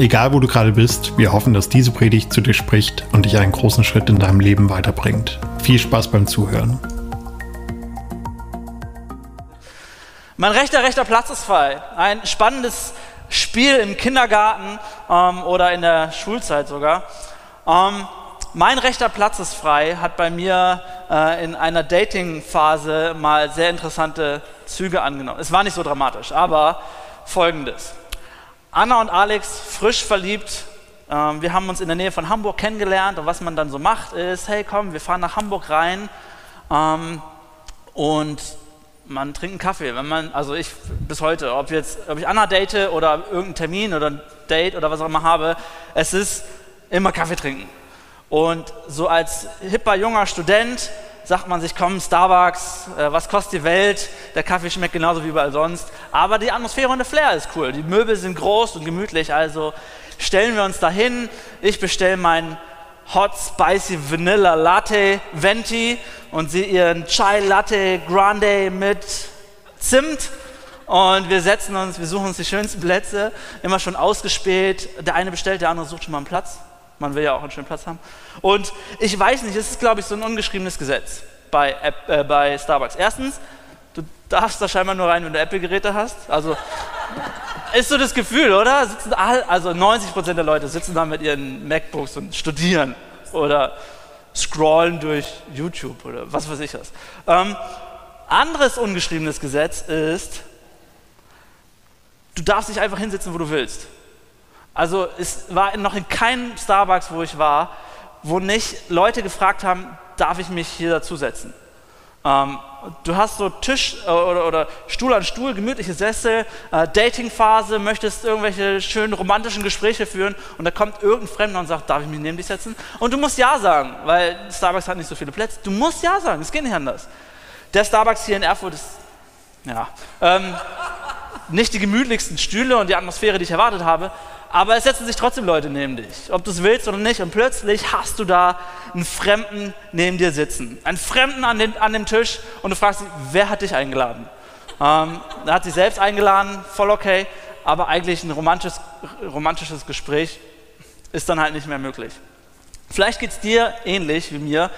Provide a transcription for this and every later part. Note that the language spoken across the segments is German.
Egal wo du gerade bist, wir hoffen, dass diese Predigt zu dir spricht und dich einen großen Schritt in deinem Leben weiterbringt. Viel Spaß beim Zuhören. Mein rechter, rechter Platz ist frei. Ein spannendes Spiel im Kindergarten ähm, oder in der Schulzeit sogar. Ähm, mein rechter Platz ist frei hat bei mir äh, in einer Dating-Phase mal sehr interessante Züge angenommen. Es war nicht so dramatisch, aber folgendes. Anna und Alex, frisch verliebt. Ähm, wir haben uns in der Nähe von Hamburg kennengelernt und was man dann so macht ist, hey komm, wir fahren nach Hamburg rein ähm, und man trinkt einen Kaffee. Wenn man, also ich bis heute, ob, jetzt, ob ich Anna date oder irgendeinen Termin oder ein Date oder was auch immer habe, es ist immer Kaffee trinken. Und so als hipper junger Student sagt man sich, komm, Starbucks, äh, was kostet die Welt? Der Kaffee schmeckt genauso wie überall sonst. Aber die Atmosphäre und der Flair ist cool. Die Möbel sind groß und gemütlich, also stellen wir uns dahin. Ich bestelle meinen Hot Spicy Vanilla Latte Venti und sie ihren Chai Latte Grande mit Zimt. Und wir setzen uns, wir suchen uns die schönsten Plätze, immer schon ausgespäht. Der eine bestellt, der andere sucht schon mal einen Platz. Man will ja auch einen schönen Platz haben. Und ich weiß nicht, es ist, glaube ich, so ein ungeschriebenes Gesetz bei, äh, bei Starbucks. Erstens, du darfst da scheinbar nur rein, wenn du Apple-Geräte hast. Also ist so das Gefühl, oder? Sitzen all, also 90% der Leute sitzen da mit ihren MacBooks und studieren oder scrollen durch YouTube oder was weiß ich was. Ähm, anderes ungeschriebenes Gesetz ist, du darfst dich einfach hinsetzen, wo du willst. Also es war noch in keinem Starbucks, wo ich war, wo nicht Leute gefragt haben, darf ich mich hier dazusetzen? Ähm, du hast so Tisch äh, oder, oder, Stuhl an Stuhl, gemütliche Sessel, äh, Datingphase, möchtest irgendwelche schönen romantischen Gespräche führen und da kommt irgendein Fremder und sagt, darf ich mich neben dich setzen? Und du musst Ja sagen, weil Starbucks hat nicht so viele Plätze. Du musst Ja sagen, es geht nicht anders. Der Starbucks hier in Erfurt ist, ja, ähm, nicht die gemütlichsten Stühle und die Atmosphäre, die ich erwartet habe, aber es setzen sich trotzdem Leute neben dich, ob du es willst oder nicht. Und plötzlich hast du da einen Fremden neben dir sitzen. Einen Fremden an, den, an dem Tisch und du fragst dich, wer hat dich eingeladen? Ähm, er hat sich selbst eingeladen, voll okay, aber eigentlich ein romantisches, romantisches Gespräch ist dann halt nicht mehr möglich. Vielleicht geht es dir ähnlich wie mir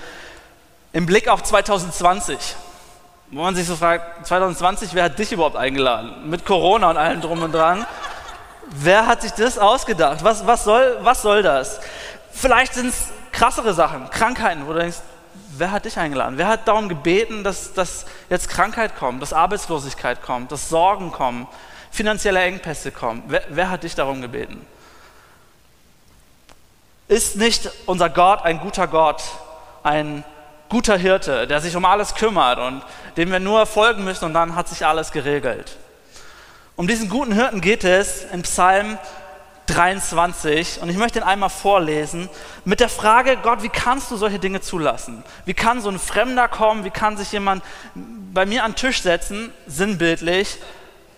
im Blick auf 2020 wo man sich so fragt, 2020, wer hat dich überhaupt eingeladen? Mit Corona und allem drum und dran. Wer hat sich das ausgedacht? Was, was, soll, was soll das? Vielleicht sind es krassere Sachen, Krankheiten, wo du denkst, wer hat dich eingeladen? Wer hat darum gebeten, dass, dass jetzt Krankheit kommt, dass Arbeitslosigkeit kommt, dass Sorgen kommen, finanzielle Engpässe kommen? Wer, wer hat dich darum gebeten? Ist nicht unser Gott ein guter Gott, ein guter Hirte, der sich um alles kümmert und dem wir nur folgen müssen und dann hat sich alles geregelt? Um diesen guten Hirten geht es in Psalm 23 und ich möchte ihn einmal vorlesen mit der Frage, Gott, wie kannst du solche Dinge zulassen? Wie kann so ein Fremder kommen? Wie kann sich jemand bei mir an den Tisch setzen, sinnbildlich,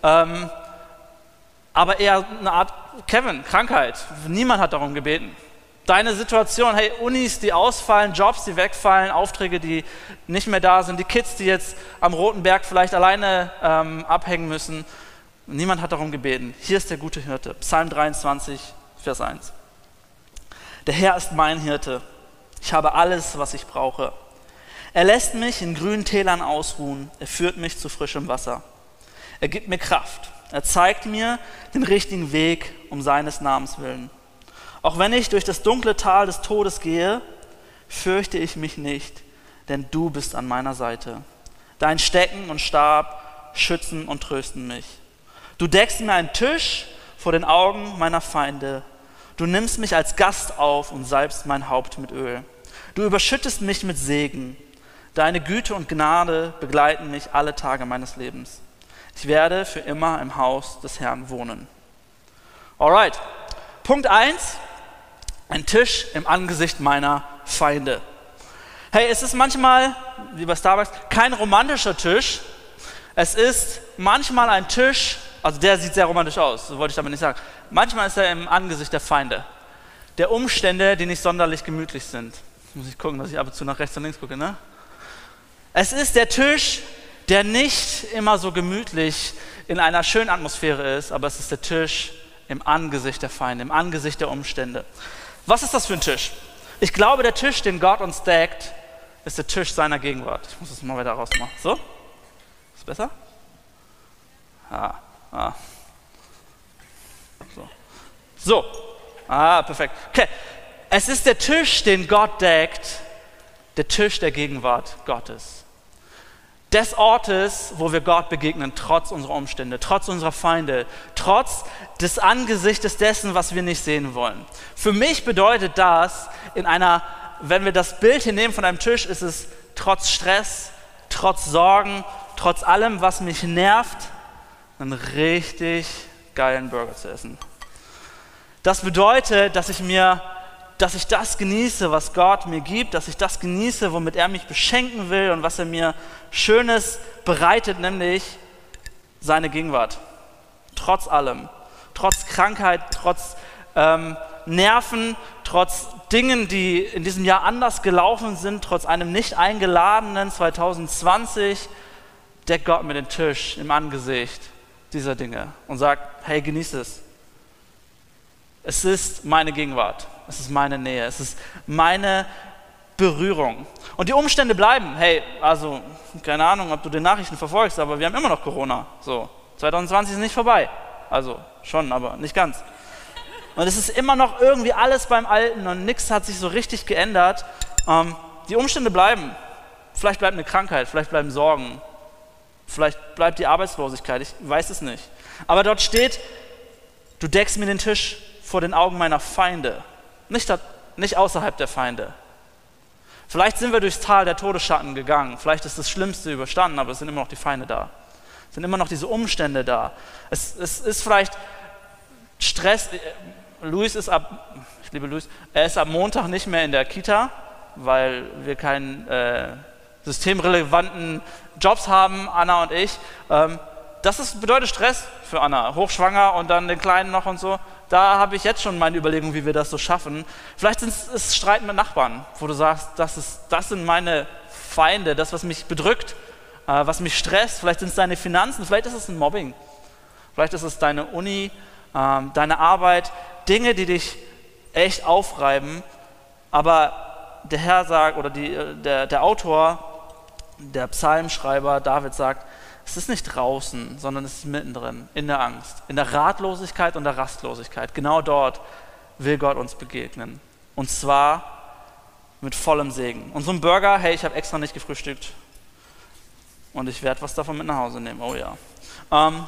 ähm, aber eher eine Art Kevin, Krankheit. Niemand hat darum gebeten. Deine Situation, hey, Unis, die ausfallen, Jobs, die wegfallen, Aufträge, die nicht mehr da sind, die Kids, die jetzt am Roten Berg vielleicht alleine ähm, abhängen müssen Niemand hat darum gebeten. Hier ist der gute Hirte. Psalm 23, Vers 1. Der Herr ist mein Hirte. Ich habe alles, was ich brauche. Er lässt mich in grünen Tälern ausruhen. Er führt mich zu frischem Wasser. Er gibt mir Kraft. Er zeigt mir den richtigen Weg um seines Namens willen. Auch wenn ich durch das dunkle Tal des Todes gehe, fürchte ich mich nicht, denn du bist an meiner Seite. Dein Stecken und Stab schützen und trösten mich. Du deckst mir einen Tisch vor den Augen meiner Feinde. Du nimmst mich als Gast auf und salbst mein Haupt mit Öl. Du überschüttest mich mit Segen. Deine Güte und Gnade begleiten mich alle Tage meines Lebens. Ich werde für immer im Haus des Herrn wohnen. Alright. Punkt 1. Ein Tisch im Angesicht meiner Feinde. Hey, es ist manchmal, wie bei Starbucks, kein romantischer Tisch. Es ist manchmal ein Tisch, also der sieht sehr romantisch aus, so wollte ich damit nicht sagen. Manchmal ist er im Angesicht der Feinde, der Umstände, die nicht sonderlich gemütlich sind. Jetzt muss ich gucken, dass ich ab und zu nach rechts und links gucke, ne? Es ist der Tisch, der nicht immer so gemütlich in einer schönen Atmosphäre ist, aber es ist der Tisch im Angesicht der Feinde, im Angesicht der Umstände. Was ist das für ein Tisch? Ich glaube, der Tisch, den Gott uns deckt, ist der Tisch seiner Gegenwart. Ich muss das mal weiter rausmachen. So? Ist besser? Ah, ah. So. So. Ah, perfekt. Okay. Es ist der Tisch, den Gott deckt, der Tisch der Gegenwart Gottes des Ortes, wo wir Gott begegnen, trotz unserer Umstände, trotz unserer Feinde, trotz des Angesichtes dessen, was wir nicht sehen wollen. Für mich bedeutet das, in einer, wenn wir das Bild hier nehmen von einem Tisch, ist es trotz Stress, trotz Sorgen, trotz allem, was mich nervt, einen richtig geilen Burger zu essen. Das bedeutet, dass ich mir dass ich das genieße, was Gott mir gibt, dass ich das genieße, womit er mich beschenken will und was er mir Schönes bereitet, nämlich seine Gegenwart. Trotz allem, trotz Krankheit, trotz ähm, Nerven, trotz Dingen, die in diesem Jahr anders gelaufen sind, trotz einem nicht eingeladenen 2020, deckt Gott mir den Tisch im Angesicht dieser Dinge und sagt, hey, genieß es. Es ist meine Gegenwart. Es ist meine Nähe. Es ist meine Berührung. Und die Umstände bleiben. Hey, also, keine Ahnung, ob du die Nachrichten verfolgst, aber wir haben immer noch Corona. So, 2020 ist nicht vorbei. Also, schon, aber nicht ganz. Und es ist immer noch irgendwie alles beim Alten und nichts hat sich so richtig geändert. Ähm, die Umstände bleiben. Vielleicht bleibt eine Krankheit, vielleicht bleiben Sorgen, vielleicht bleibt die Arbeitslosigkeit, ich weiß es nicht. Aber dort steht, du deckst mir den Tisch vor den Augen meiner Feinde, nicht, nicht außerhalb der Feinde. Vielleicht sind wir durchs Tal der Todesschatten gegangen, vielleicht ist das Schlimmste überstanden, aber es sind immer noch die Feinde da. Es sind immer noch diese Umstände da. Es, es ist vielleicht Stress. Luis ist ab, ich liebe Luis, er ist ab Montag nicht mehr in der Kita, weil wir keinen äh, systemrelevanten Jobs haben, Anna und ich. Ähm, das ist, bedeutet Stress für Anna, hochschwanger und dann den Kleinen noch und so da habe ich jetzt schon meine Überlegung, wie wir das so schaffen. Vielleicht sind es Streiten mit Nachbarn, wo du sagst, das, ist, das sind meine Feinde, das, was mich bedrückt, äh, was mich stresst. Vielleicht sind es deine Finanzen, vielleicht ist es ein Mobbing. Vielleicht ist es deine Uni, äh, deine Arbeit, Dinge, die dich echt aufreiben. Aber der Herr sagt, oder die, äh, der, der Autor, der Psalmschreiber David sagt, es ist nicht draußen, sondern es ist mittendrin, in der Angst, in der Ratlosigkeit und der Rastlosigkeit. Genau dort will Gott uns begegnen. Und zwar mit vollem Segen. Und so ein Burger, hey, ich habe extra nicht gefrühstückt. Und ich werde was davon mit nach Hause nehmen. Oh ja. Ähm,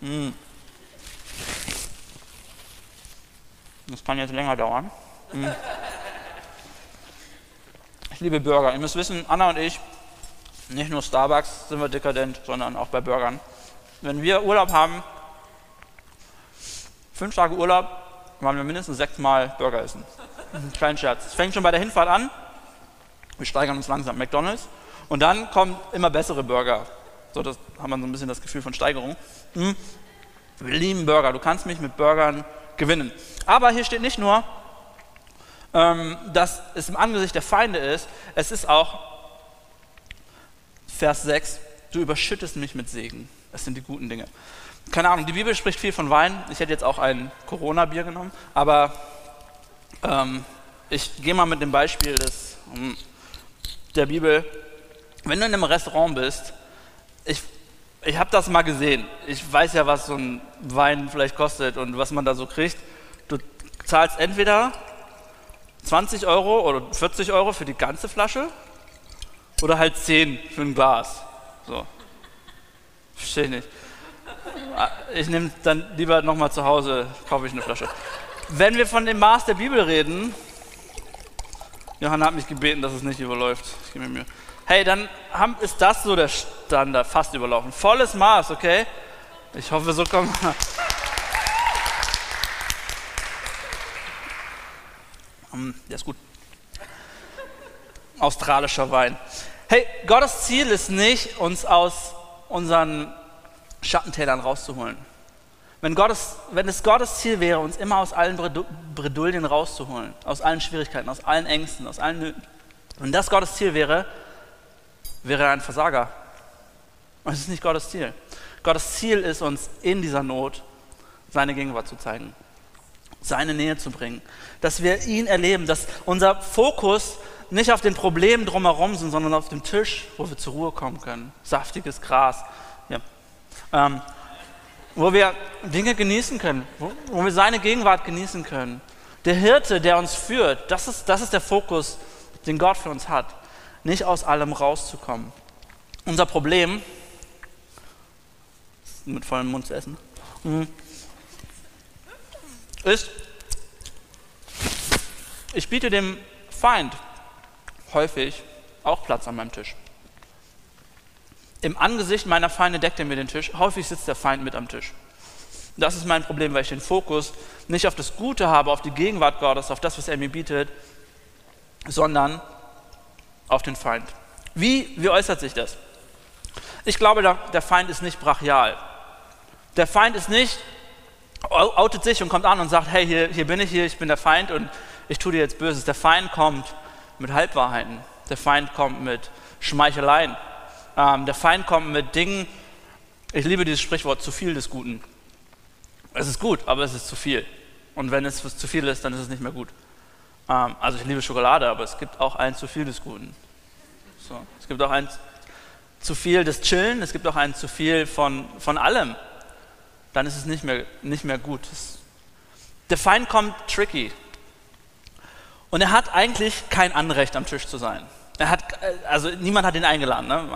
mm. Das kann jetzt länger dauern. Mm. Liebe Burger. Ihr müsst wissen, Anna und ich, nicht nur Starbucks sind wir dekadent, sondern auch bei Burgern. Wenn wir Urlaub haben, fünf Tage Urlaub, wollen wir mindestens sechsmal Burger essen. Kein Scherz. Es fängt schon bei der Hinfahrt an. Wir steigern uns langsam. McDonalds. Und dann kommen immer bessere Burger. So, das haben wir so ein bisschen das Gefühl von Steigerung. Hm. Wir lieben Burger. Du kannst mich mit Burgern gewinnen. Aber hier steht nicht nur, ähm, dass es im Angesicht der Feinde ist, es ist auch Vers 6, du überschüttest mich mit Segen. Das sind die guten Dinge. Keine Ahnung, die Bibel spricht viel von Wein. Ich hätte jetzt auch ein Corona-Bier genommen, aber ähm, ich gehe mal mit dem Beispiel des, hm, der Bibel. Wenn du in einem Restaurant bist, ich, ich habe das mal gesehen. Ich weiß ja, was so ein Wein vielleicht kostet und was man da so kriegt. Du zahlst entweder 20 Euro oder 40 Euro für die ganze Flasche oder halt 10 für ein Glas. So. Verstehe ich nicht. Ich nehme dann lieber nochmal zu Hause, kaufe ich eine Flasche. Wenn wir von dem Maß der Bibel reden, Johanna hat mich gebeten, dass es nicht überläuft. Ich gebe mir Mühe. Hey, dann haben, ist das so der Standard, fast überlaufen. Volles Maß, okay? Ich hoffe, so kommen wir. Der ist gut. australischer Wein. Hey, Gottes Ziel ist nicht, uns aus unseren Schattentälern rauszuholen. Wenn, Gottes, wenn es Gottes Ziel wäre, uns immer aus allen Bredouillen rauszuholen, aus allen Schwierigkeiten, aus allen Ängsten, aus allen Nöten, wenn das Gottes Ziel wäre, wäre er ein Versager. Und es ist nicht Gottes Ziel. Gottes Ziel ist, uns in dieser Not seine Gegenwart zu zeigen, seine Nähe zu bringen, dass wir ihn erleben, dass unser Fokus nicht auf den Problemen drumherum sind, sondern auf dem Tisch, wo wir zur Ruhe kommen können. Saftiges Gras. Ja. Ähm, wo wir Dinge genießen können, wo, wo, wir seine Gegenwart genießen können. Der Hirte, der uns führt, das ist, das ist der Fokus, den Gott für uns hat. Nicht aus allem rauszukommen. Unser Problem, mit vollem Mund zu essen, hm, ist, ich biete dem Feind häufig auch Platz an meinem Tisch. Im Angesicht meiner Feinde deckt er mir den Tisch. Häufig sitzt der Feind mit am Tisch. Das ist mein Problem, weil ich den Fokus nicht auf das Gute habe, auf die Gegenwart Gottes, auf das, was er mir bietet, sondern auf den Feind. Wie, wie äußert sich das? Ich glaube, der Feind ist nicht brachial. Der Feind ist nicht, outet sich und kommt an und sagt, hey, hier, hier bin ich, hier, ich bin der Feind und ich tue dir jetzt Böses. Der Feind kommt mit Halbwahrheiten. Der Feind kommt mit Schmeicheleien. Ähm, der Feind kommt mit Dingen, ich liebe dieses Sprichwort, zu viel des Guten. Es ist gut, aber es ist zu viel. Und wenn es zu viel ist, dann ist es nicht mehr gut. Ähm, also ich liebe Schokolade, aber es gibt auch ein zu viel des Guten. So. Es gibt auch ein zu viel des Chillen, es gibt auch ein zu viel von, von allem. Dann ist es nicht mehr, nicht mehr gut. Der Feind kommt tricky. Und er hat eigentlich kein Anrecht, am Tisch zu sein. Er hat, also niemand hat ihn eingeladen. Ne?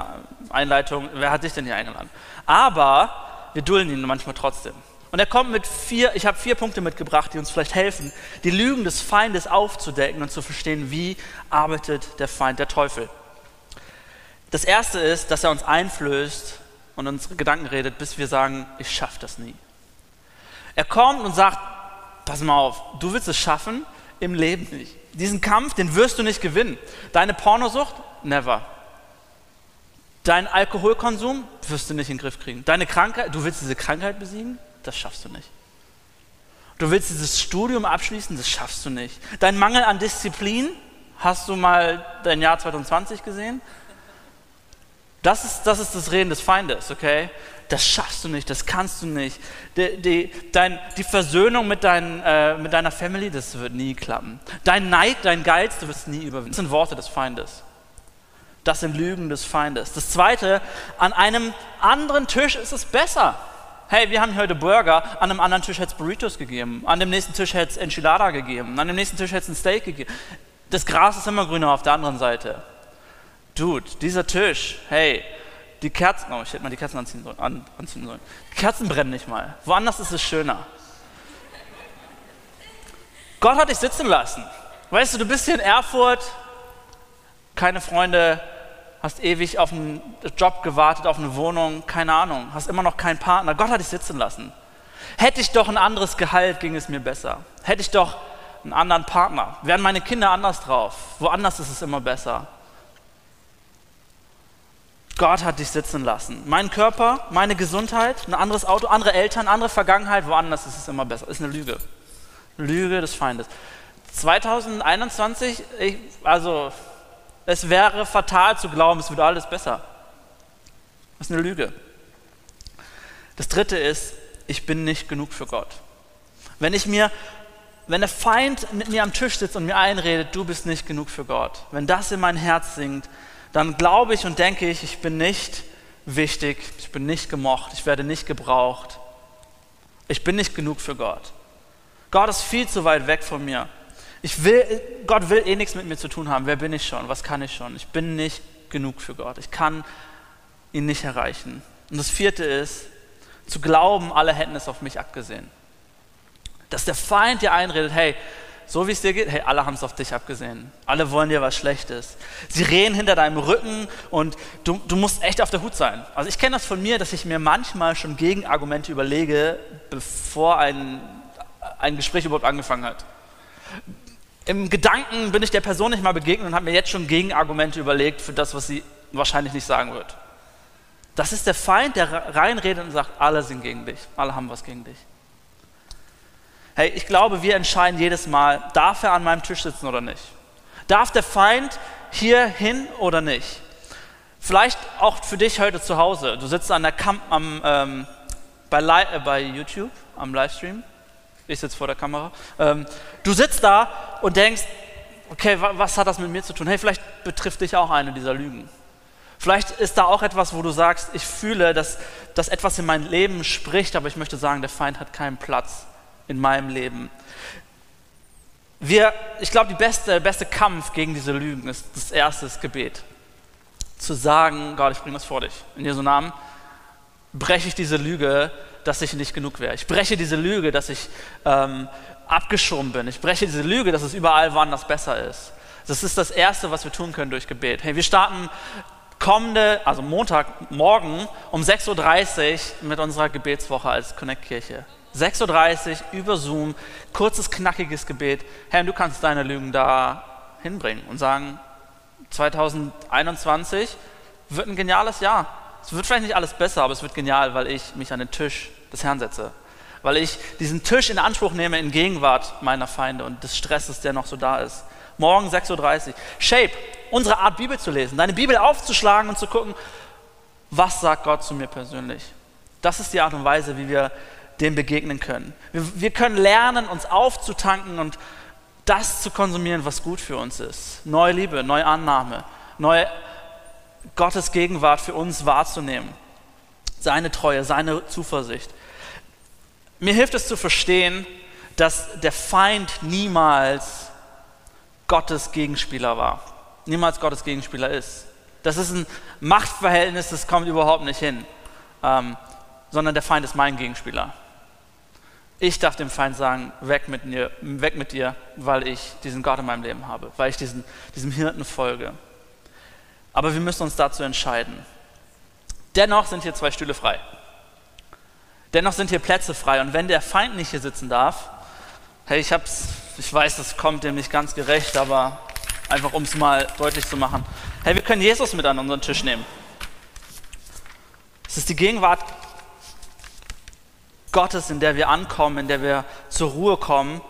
Einleitung, wer hat dich denn hier eingeladen? Aber wir dulden ihn manchmal trotzdem. Und er kommt mit vier, ich habe vier Punkte mitgebracht, die uns vielleicht helfen, die Lügen des Feindes aufzudecken und zu verstehen, wie arbeitet der Feind, der Teufel. Das erste ist, dass er uns einflößt und unsere Gedanken redet, bis wir sagen, ich schaffe das nie. Er kommt und sagt, pass mal auf, du willst es schaffen, im Leben nicht. Diesen Kampf, den wirst du nicht gewinnen. Deine Pornosucht? Never. Dein Alkoholkonsum wirst du nicht in den Griff kriegen. Deine Krankheit, du willst diese Krankheit besiegen? Das schaffst du nicht. Du willst dieses Studium abschließen? Das schaffst du nicht. Dein Mangel an Disziplin? Hast du mal dein Jahr 2020 gesehen? Das ist, das ist das Reden des Feindes, okay? das schaffst du nicht, das kannst du nicht. Die, die, dein, die Versöhnung mit, dein, äh, mit deiner Family, das wird nie klappen. Dein Neid, dein Geiz, du wirst nie überwinden. Das sind Worte des Feindes. Das sind Lügen des Feindes. Das Zweite, an einem anderen Tisch ist es besser. Hey, wir haben heute Burger, an einem anderen Tisch hätte es Burritos gegeben, an dem nächsten Tisch hätte es Enchilada gegeben, an dem nächsten Tisch hätte es ein Steak gegeben. Das Gras ist immer grüner auf der anderen Seite. Dude, dieser Tisch, hey, die Kerzen, oh, ich hätte mal die Kerzen anziehen sollen. An, anziehen sollen. Die Kerzen brennen nicht mal. Woanders ist es schöner. Gott hat dich sitzen lassen. Weißt du, du bist hier in Erfurt, keine Freunde, hast ewig auf einen Job gewartet, auf eine Wohnung, keine Ahnung, hast immer noch keinen Partner. Gott hat dich sitzen lassen. Hätte ich doch ein anderes Gehalt, ging es mir besser. Hätte ich doch einen anderen Partner, wären meine Kinder anders drauf. Woanders ist es immer besser. Gott hat dich sitzen lassen. Mein Körper, meine Gesundheit, ein anderes Auto, andere Eltern, andere Vergangenheit, woanders ist es immer besser. Ist eine Lüge. Lüge des Feindes. 2021, ich, also es wäre fatal zu glauben, es würde alles besser. Das ist eine Lüge. Das dritte ist, ich bin nicht genug für Gott. Wenn ich mir, wenn der Feind mit mir am Tisch sitzt und mir einredet, du bist nicht genug für Gott, wenn das in mein Herz sinkt, dann glaube ich und denke ich, ich bin nicht wichtig, ich bin nicht gemocht, ich werde nicht gebraucht. Ich bin nicht genug für Gott. Gott ist viel zu weit weg von mir. Ich will, Gott will eh nichts mit mir zu tun haben. Wer bin ich schon? Was kann ich schon? Ich bin nicht genug für Gott. Ich kann ihn nicht erreichen. Und das vierte ist, zu glauben, alle hätten es auf mich abgesehen. Dass der Feind dir einredet, hey, so wie es dir geht, hey, alle haben es auf dich abgesehen. Alle wollen dir was Schlechtes. Sie reden hinter deinem Rücken und du, du musst echt auf der Hut sein. Also ich kenne das von mir, dass ich mir manchmal schon Gegenargumente überlege, bevor ein, ein Gespräch überhaupt angefangen hat. Im Gedanken bin ich der Person nicht mal begegnet und habe mir jetzt schon Gegenargumente überlegt für das, was sie wahrscheinlich nicht sagen wird. Das ist der Feind, der reinredet und sagt, alle sind gegen dich, alle haben was gegen dich. Hey, ich glaube, wir entscheiden jedes Mal, darf er an meinem Tisch sitzen oder nicht? Darf der Feind hier hin oder nicht? Vielleicht auch für dich heute zu Hause. Du sitzt an der Kamp am, ähm, bei, äh, bei, YouTube am Livestream. Ich sitze vor der Kamera. Ähm, du sitzt da und denkst, okay, was hat das mit mir zu tun? Hey, vielleicht betrifft dich auch eine dieser Lügen. Vielleicht ist da auch etwas, wo du sagst, ich fühle, dass, dass etwas in mein Leben spricht, aber ich möchte sagen, der Feind hat keinen Platz in meinem Leben. Wir, ich glaube, der beste, beste Kampf gegen diese Lügen ist das erste ist Gebet. Zu sagen, Gott, ich bringe das vor dich. In Jesu Namen breche ich diese Lüge, dass ich nicht genug wäre. Ich breche diese Lüge, dass ich ähm, abgeschoben bin. Ich breche diese Lüge, dass es überall woanders besser ist. Das ist das Erste, was wir tun können durch Gebet. Hey, wir starten kommende, also Montagmorgen um 6.30 Uhr mit unserer Gebetswoche als Connect-Kirche. 6.30 Uhr über Zoom, kurzes, knackiges Gebet. Herr, du kannst deine Lügen da hinbringen und sagen, 2021 wird ein geniales Jahr. Es wird vielleicht nicht alles besser, aber es wird genial, weil ich mich an den Tisch des Herrn setze. Weil ich diesen Tisch in Anspruch nehme in Gegenwart meiner Feinde und des Stresses, der noch so da ist. Morgen 6.30 Uhr. Shape, unsere Art Bibel zu lesen, deine Bibel aufzuschlagen und zu gucken, was sagt Gott zu mir persönlich. Das ist die Art und Weise, wie wir dem begegnen können. Wir, wir können lernen, uns aufzutanken und das zu konsumieren, was gut für uns ist. Neue Liebe, neue Annahme, neue Gottes Gegenwart für uns wahrzunehmen. Seine Treue, seine Zuversicht. Mir hilft es zu verstehen, dass der Feind niemals Gottes Gegenspieler war. Niemals Gottes Gegenspieler ist. Das ist ein Machtverhältnis, das kommt überhaupt nicht hin. Ähm, sondern der Feind ist mein Gegenspieler. Ich darf dem Feind sagen, weg mit, mir, weg mit dir, weil ich diesen Gott in meinem Leben habe, weil ich diesen, diesem Hirten folge. Aber wir müssen uns dazu entscheiden. Dennoch sind hier zwei Stühle frei. Dennoch sind hier Plätze frei. Und wenn der Feind nicht hier sitzen darf, hey, ich hab's, ich weiß, das kommt dem nicht ganz gerecht, aber einfach um es mal deutlich zu machen. Hey, wir können Jesus mit an unseren Tisch nehmen. Es ist die Gegenwart Gottes, in der wir ankommen, in der wir zur Ruhe kommen.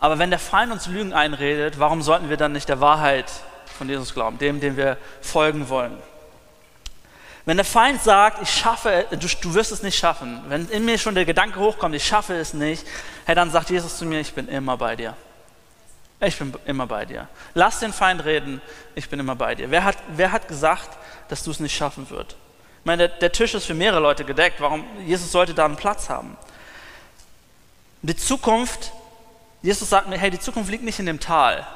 Aber wenn der Feind uns Lügen einredet, warum sollten wir dann nicht der Wahrheit von Jesus glauben, dem, dem wir folgen wollen? Wenn der Feind sagt, ich schaffe, du, du wirst es nicht schaffen, wenn in mir schon der Gedanke hochkommt, ich schaffe es nicht, hey, dann sagt Jesus zu mir, ich bin immer bei dir. Ich bin immer bei dir. Lass den Feind reden, ich bin immer bei dir. Wer hat, wer hat gesagt, dass du es nicht schaffen wirst? Ich meine, der, der Tisch ist für mehrere Leute gedeckt. Warum? Jesus sollte da einen Platz haben. Die Zukunft, Jesus sagt mir, hey, die Zukunft liegt nicht in dem Tal.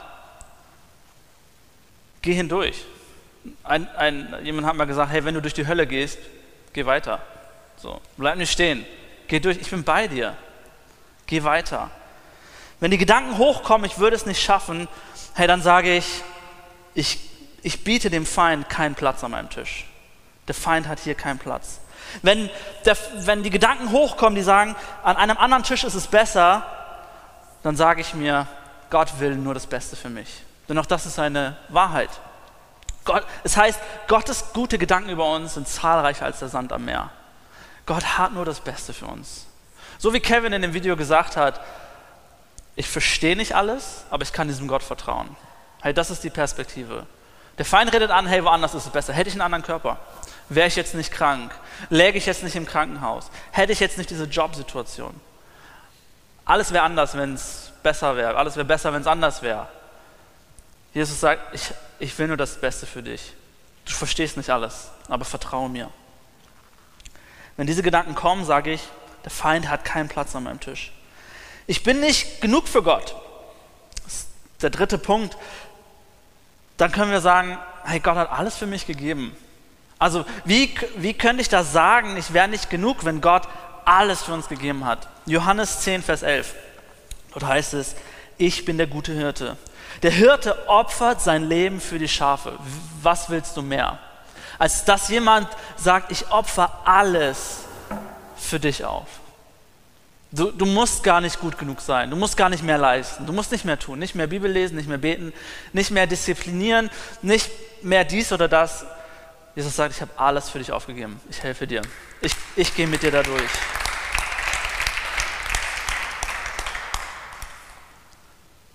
Geh hindurch. Ein, ein, jemand hat mal gesagt, hey, wenn du durch die Hölle gehst, geh weiter. So, bleib nicht stehen. Geh durch, ich bin bei dir. Geh weiter. Wenn die Gedanken hochkommen, ich würde es nicht schaffen, hey, dann sage ich, ich, ich biete dem Feind keinen Platz an meinem Tisch. Der Feind hat hier keinen Platz. Wenn, der, wenn die Gedanken hochkommen, die sagen, an einem anderen Tisch ist es besser, dann sage ich mir, Gott will nur das Beste für mich. Denn auch das ist eine Wahrheit. Gott, es heißt, Gottes gute Gedanken über uns sind zahlreicher als der Sand am Meer. Gott hat nur das Beste für uns. So wie Kevin in dem Video gesagt hat, ich verstehe nicht alles, aber ich kann diesem Gott vertrauen. Hey, das ist die Perspektive. Der Feind redet an, hey, woanders ist es besser. Hätte ich einen anderen Körper? wäre ich jetzt nicht krank, läge ich jetzt nicht im Krankenhaus, hätte ich jetzt nicht diese Jobsituation. Alles wäre anders, wenn es besser wäre. Alles wäre besser, wenn es anders wäre. Jesus sagt, ich, ich will nur das Beste für dich. Du verstehst nicht alles, aber vertraue mir. Wenn diese Gedanken kommen, sage ich, der Feind hat keinen Platz an meinem Tisch. Ich bin nicht genug für Gott. Das ist der dritte Punkt. Dann können wir sagen, hey, Gott hat alles für mich gegeben. Also wie, wie könnte ich das sagen, ich wäre nicht genug, wenn Gott alles für uns gegeben hat? Johannes 10, Vers 11. Dort heißt es, ich bin der gute Hirte. Der Hirte opfert sein Leben für die Schafe. Was willst du mehr? Als dass jemand sagt, ich opfer alles für dich auf. Du, du, musst gar nicht gut genug sein. Du musst gar nicht mehr leisten. Du musst nicht mehr tun. Nicht mehr Bibel lesen, nicht mehr beten, nicht mehr disziplinieren, nicht mehr dies oder das. Jesus sagt, ich habe alles für dich aufgegeben. Ich helfe dir. Ich, ich gehe mit dir da durch.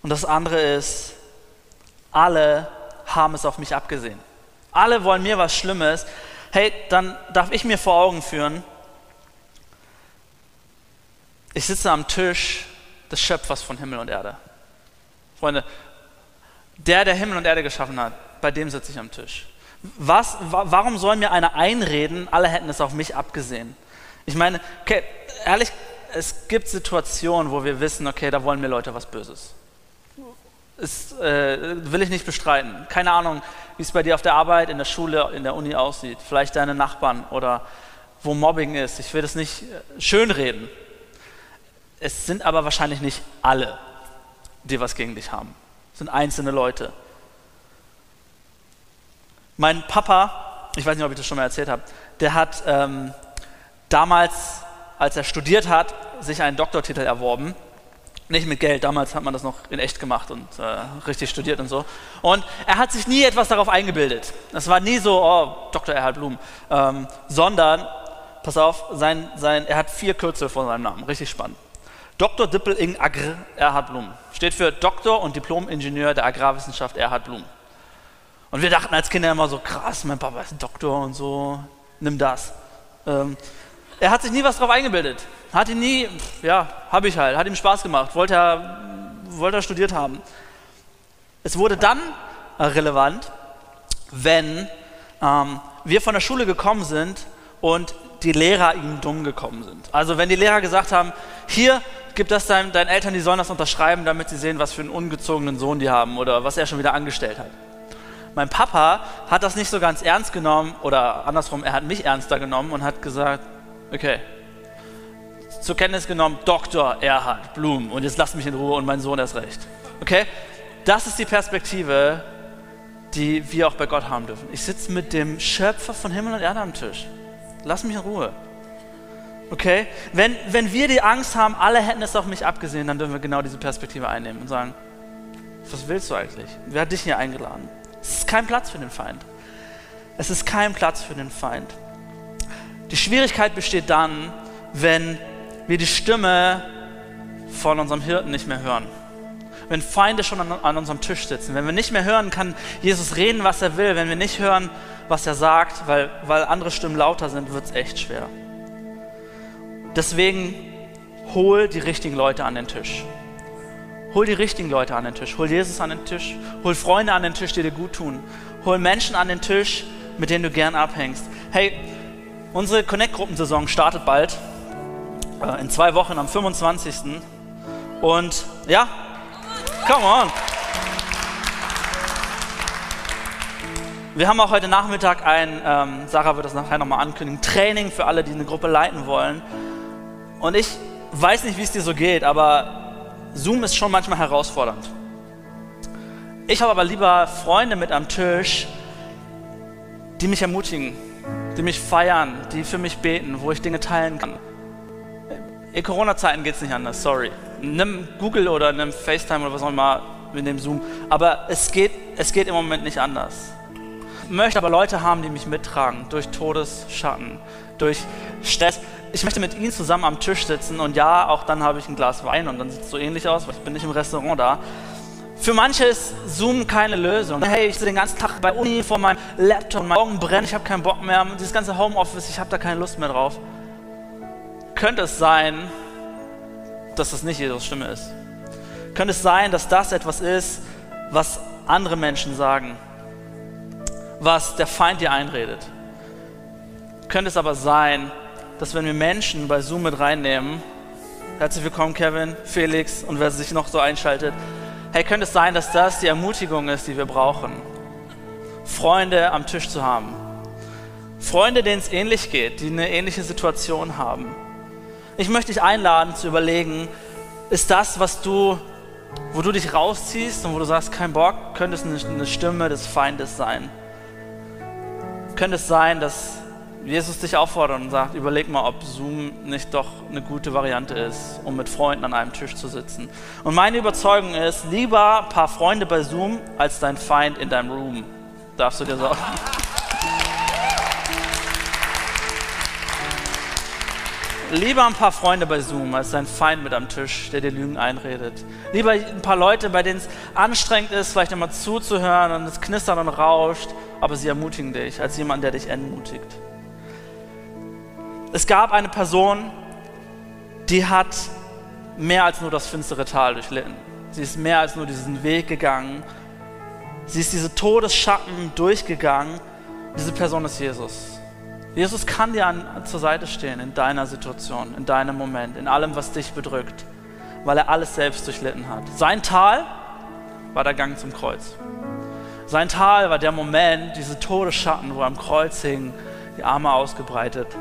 Und das andere ist, alle haben es auf mich abgesehen. Alle wollen mir was Schlimmes. Hey, dann darf ich mir vor Augen führen, ich sitze am Tisch des Schöpfers von Himmel und Erde. Freunde, der, der Himmel und Erde geschaffen hat, bei dem sitze ich am Tisch. Was, warum soll mir einer einreden, alle hätten es auf mich abgesehen? Ich meine, okay, ehrlich, es gibt Situationen, wo wir wissen, okay, da wollen mir Leute was Böses. Das äh, will ich nicht bestreiten. Keine Ahnung, wie es bei dir auf der Arbeit, in der Schule, in der Uni aussieht. Vielleicht deine Nachbarn oder wo Mobbing ist. Ich will das nicht äh, schönreden. Es sind aber wahrscheinlich nicht alle, die was gegen dich haben. Es sind einzelne Leute. Mein Papa, ich weiß nicht, ob ich das schon mal erzählt habe, der hat ähm, damals, als er studiert hat, sich einen Doktortitel erworben. Nicht mit Geld, damals hat man das noch in echt gemacht und äh, richtig studiert und so. Und er hat sich nie etwas darauf eingebildet. Es war nie so, oh, Dr. Erhard Blum, ähm, sondern, pass auf, sein, sein, er hat vier Kürzel vor seinem Namen, richtig spannend. Dr. Dippel ing Agr Erhard Blum. Steht für Doktor und Diplom-Ingenieur der Agrarwissenschaft Erhard Blum. Und wir dachten als Kinder immer so, krass, mein Papa ist Doktor und so, nimm das. Ähm, er hat sich nie was drauf eingebildet. Hat ihn nie, ja, habe ich halt, hat ihm Spaß gemacht, wollte er, wollte er studiert haben. Es wurde dann relevant, wenn ähm, wir von der Schule gekommen sind und die Lehrer ihm dumm gekommen sind. Also wenn die Lehrer gesagt haben, hier, gib das deinen, deinen Eltern, die sollen das unterschreiben, damit sie sehen, was für einen ungezogenen Sohn die haben oder was er schon wieder angestellt hat. Mein Papa hat das nicht so ganz ernst genommen oder andersrum, er hat mich ernster genommen und hat gesagt, okay, zur Kenntnis genommen, Dr. Erhard Blum und jetzt lasst mich in Ruhe und mein Sohn erst recht. Okay? Das ist die Perspektive, die wir auch bei Gott haben dürfen. Ich sitze mit dem Schöpfer von Himmel und Erde am Tisch. Lass mich in Ruhe. Okay? Wenn, wenn wir die Angst haben, alle hätten es auf mich abgesehen, dann dürfen wir genau diese Perspektive einnehmen und sagen, was willst du eigentlich? Wer hat dich hier eingeladen? Es ist kein Platz für den Feind. Es ist kein Platz für den Feind. Die Schwierigkeit besteht dann, wenn wir die Stimme von unserem Hirten nicht mehr hören. Wenn Feinde schon an, an unserem Tisch sitzen, wenn wir nicht mehr hören, kann Jesus reden, was er will, wenn wir nicht hören, was er sagt, weil, weil andere Stimmen lauter sind, wird es echt schwer. Deswegen hol die richtigen Leute an den Tisch. Hol die richtigen Leute an den Tisch. Hol Jesus an den Tisch. Hol Freunde an den Tisch, die dir gut tun. Hol Menschen an den Tisch, mit denen du gern abhängst. Hey, unsere Connect-Gruppensaison startet bald. Äh, in zwei Wochen am 25. Und ja, come on. Wir haben auch heute Nachmittag ein, ähm, Sarah wird das nachher nochmal ankündigen, Training für alle, die eine Gruppe leiten wollen. Und ich weiß nicht, wie es dir so geht, aber Zoom ist schon manchmal herausfordernd. Ich habe aber lieber Freunde mit am Tisch, die mich ermutigen, die mich feiern, die für mich beten, wo ich Dinge teilen kann. In Corona-Zeiten geht es nicht anders, sorry. Nimm Google oder nimm FaceTime oder was auch immer, wir nehmen Zoom. Aber es geht, es geht im Moment nicht anders. Ich möchte aber Leute haben, die mich mittragen durch Todesschatten, durch Stress ich möchte mit ihnen zusammen am Tisch sitzen und ja, auch dann habe ich ein Glas Wein und dann sieht es so ähnlich aus, weil ich bin nicht im Restaurant da. Für manche ist Zoom keine Lösung. Hey, ich sitze den ganzen Tag bei Uni vor meinem Laptop, meine Augen brennen, ich habe keinen Bock mehr, dieses ganze Homeoffice, ich habe da keine Lust mehr drauf. Könnte es sein, dass das nicht Jesus Stimme ist? Könnte es sein, dass das etwas ist, was andere Menschen sagen, was der Feind dir einredet? Könnte es aber sein, dass wenn wir Menschen bei Zoom mit reinnehmen, herzlich willkommen Kevin, Felix und wer sich noch so einschaltet, hey, könnte es sein, dass das die Ermutigung ist, die wir brauchen, Freunde am Tisch zu haben. Freunde, denen es ähnlich geht, die eine ähnliche Situation haben. Ich möchte dich einladen zu überlegen, ist das, was du, wo du dich rausziehst und wo du sagst, kein Bock, könnte es eine Stimme des Feindes sein? Könnte es sein, dass Jesus dich auffordert und sagt, überleg mal, ob Zoom nicht doch eine gute Variante ist, um mit Freunden an einem Tisch zu sitzen. Und meine Überzeugung ist, lieber ein paar Freunde bei Zoom als dein Feind in deinem Room. Darfst du dir sagen. Lieber ein paar Freunde bei Zoom als dein Feind mit am Tisch, der dir Lügen einredet. Lieber ein paar Leute, bei denen es anstrengend ist, vielleicht immer zuzuhören und es knistert und rauscht, aber sie ermutigen dich, als jemand, der dich entmutigt. Es gab eine Person, die hat mehr als nur das finstere Tal durchlitten. Sie ist mehr als nur diesen Weg gegangen. Sie ist diese Todesschatten durchgegangen. Diese Person ist Jesus. Jesus kann dir an, zur Seite stehen in deiner Situation, in deinem Moment, in allem, was dich bedrückt, weil er alles selbst durchlitten hat. Sein Tal war der Gang zum Kreuz. Sein Tal war der Moment, diese Todesschatten, wo er am Kreuz hing, die Arme ausgebreitet.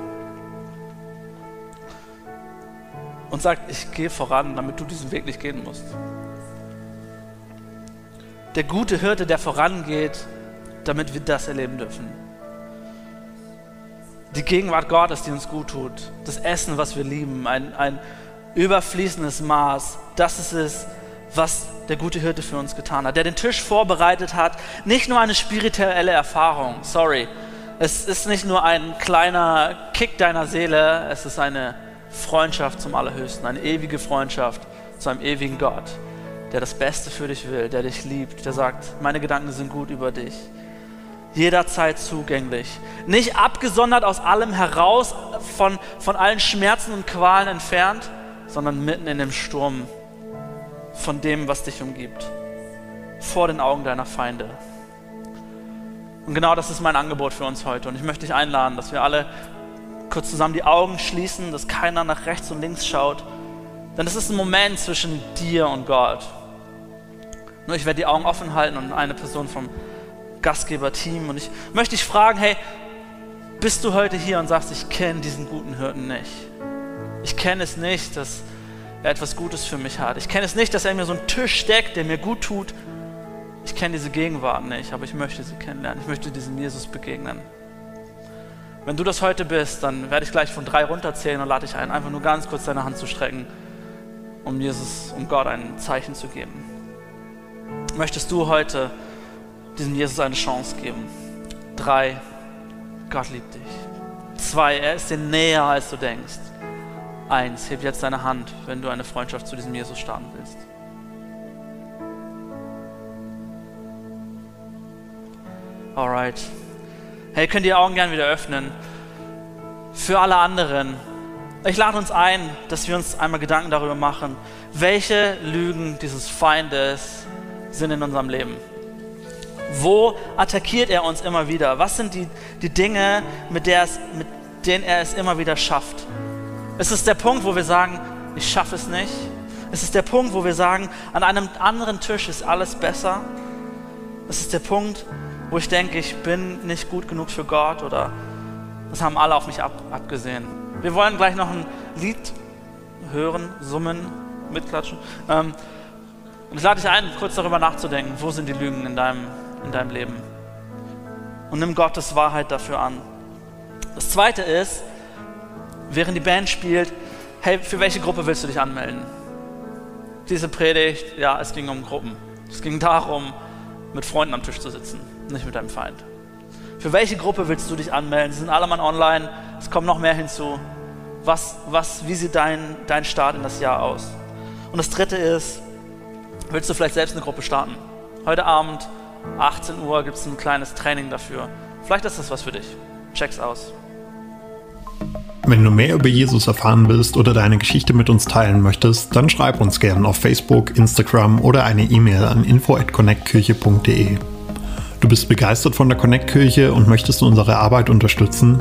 Und sagt, ich gehe voran, damit du diesen Weg nicht gehen musst. Der gute Hirte, der vorangeht, damit wir das erleben dürfen die Gegenwart Gottes, die uns gut tut, das Essen, was wir lieben, ein, ein überfließendes Maß, das ist es, was der gute Hirte für uns getan hat, der den Tisch vorbereitet hat, nicht nur eine spirituelle Erfahrung, sorry, es ist nicht nur ein kleiner Kick deiner Seele, es ist eine Freundschaft zum Allerhöchsten, eine ewige Freundschaft zu einem ewigen Gott, der das Beste für dich will, der dich liebt, der sagt, meine Gedanken sind gut über dich jederzeit zugänglich. Nicht abgesondert aus allem heraus, von, von allen Schmerzen und Qualen entfernt, sondern mitten in dem Sturm von dem, was dich umgibt. Vor den Augen deiner Feinde. Und genau das ist mein Angebot für uns heute. Und ich möchte dich einladen, dass wir alle kurz zusammen die Augen schließen, dass keiner nach rechts und links schaut. Denn es ist ein Moment zwischen dir und Gott. Nur ich werde die Augen offen halten und eine Person vom Gastgeberteam. Und ich möchte dich fragen, hey, bist du heute hier und sagst, ich kenne diesen guten Hirten nicht? Ich kenne es nicht, dass er etwas Gutes für mich hat. Ich kenne es nicht, dass er mir so einen Tisch steckt, der mir gut tut. Ich kenne diese Gegenwart nicht, aber ich möchte sie kennenlernen. Ich möchte diesem Jesus begegnen. Wenn du das heute bist, dann werde ich gleich von drei runterzählen und lade dich ein, einfach nur ganz kurz deine Hand zu strecken, um Jesus, um Gott ein Zeichen zu geben. Möchtest du heute diesem Jesus eine Chance geben. Drei, Gott liebt dich. Zwei, er ist dir näher, als du denkst. Eins, heb jetzt deine Hand, wenn du eine Freundschaft zu diesem Jesus starten willst. Alright. Hey, könnt ihr die Augen gerne wieder öffnen. Für alle anderen, ich lade uns ein, dass wir uns einmal Gedanken darüber machen, welche Lügen dieses Feindes sind in unserem Leben. Wo attackiert er uns immer wieder? Was sind die, die Dinge, mit, der es, mit denen er es immer wieder schafft? Ist es der Punkt, wo wir sagen, ich schaffe es nicht? Ist es der Punkt, wo wir sagen, an einem anderen Tisch ist alles besser? Ist es der Punkt, wo ich denke, ich bin nicht gut genug für Gott oder das haben alle auf mich ab, abgesehen? Wir wollen gleich noch ein Lied hören, summen, mitklatschen. Ähm, ich lade dich ein, kurz darüber nachzudenken, wo sind die Lügen in deinem in deinem Leben. Und nimm Gottes Wahrheit dafür an. Das zweite ist, während die Band spielt, hey, für welche Gruppe willst du dich anmelden? Diese Predigt, ja, es ging um Gruppen. Es ging darum, mit Freunden am Tisch zu sitzen, nicht mit deinem Feind. Für welche Gruppe willst du dich anmelden? Sie sind alle mal online, es kommen noch mehr hinzu. Was, was, wie sieht dein, dein Start in das Jahr aus? Und das dritte ist, willst du vielleicht selbst eine Gruppe starten? Heute Abend 18 Uhr gibt es ein kleines Training dafür. Vielleicht ist das was für dich. Check's aus. Wenn du mehr über Jesus erfahren willst oder deine Geschichte mit uns teilen möchtest, dann schreib uns gerne auf Facebook, Instagram oder eine E-Mail an info@connectkirche.de. Du bist begeistert von der Connect Kirche und möchtest unsere Arbeit unterstützen?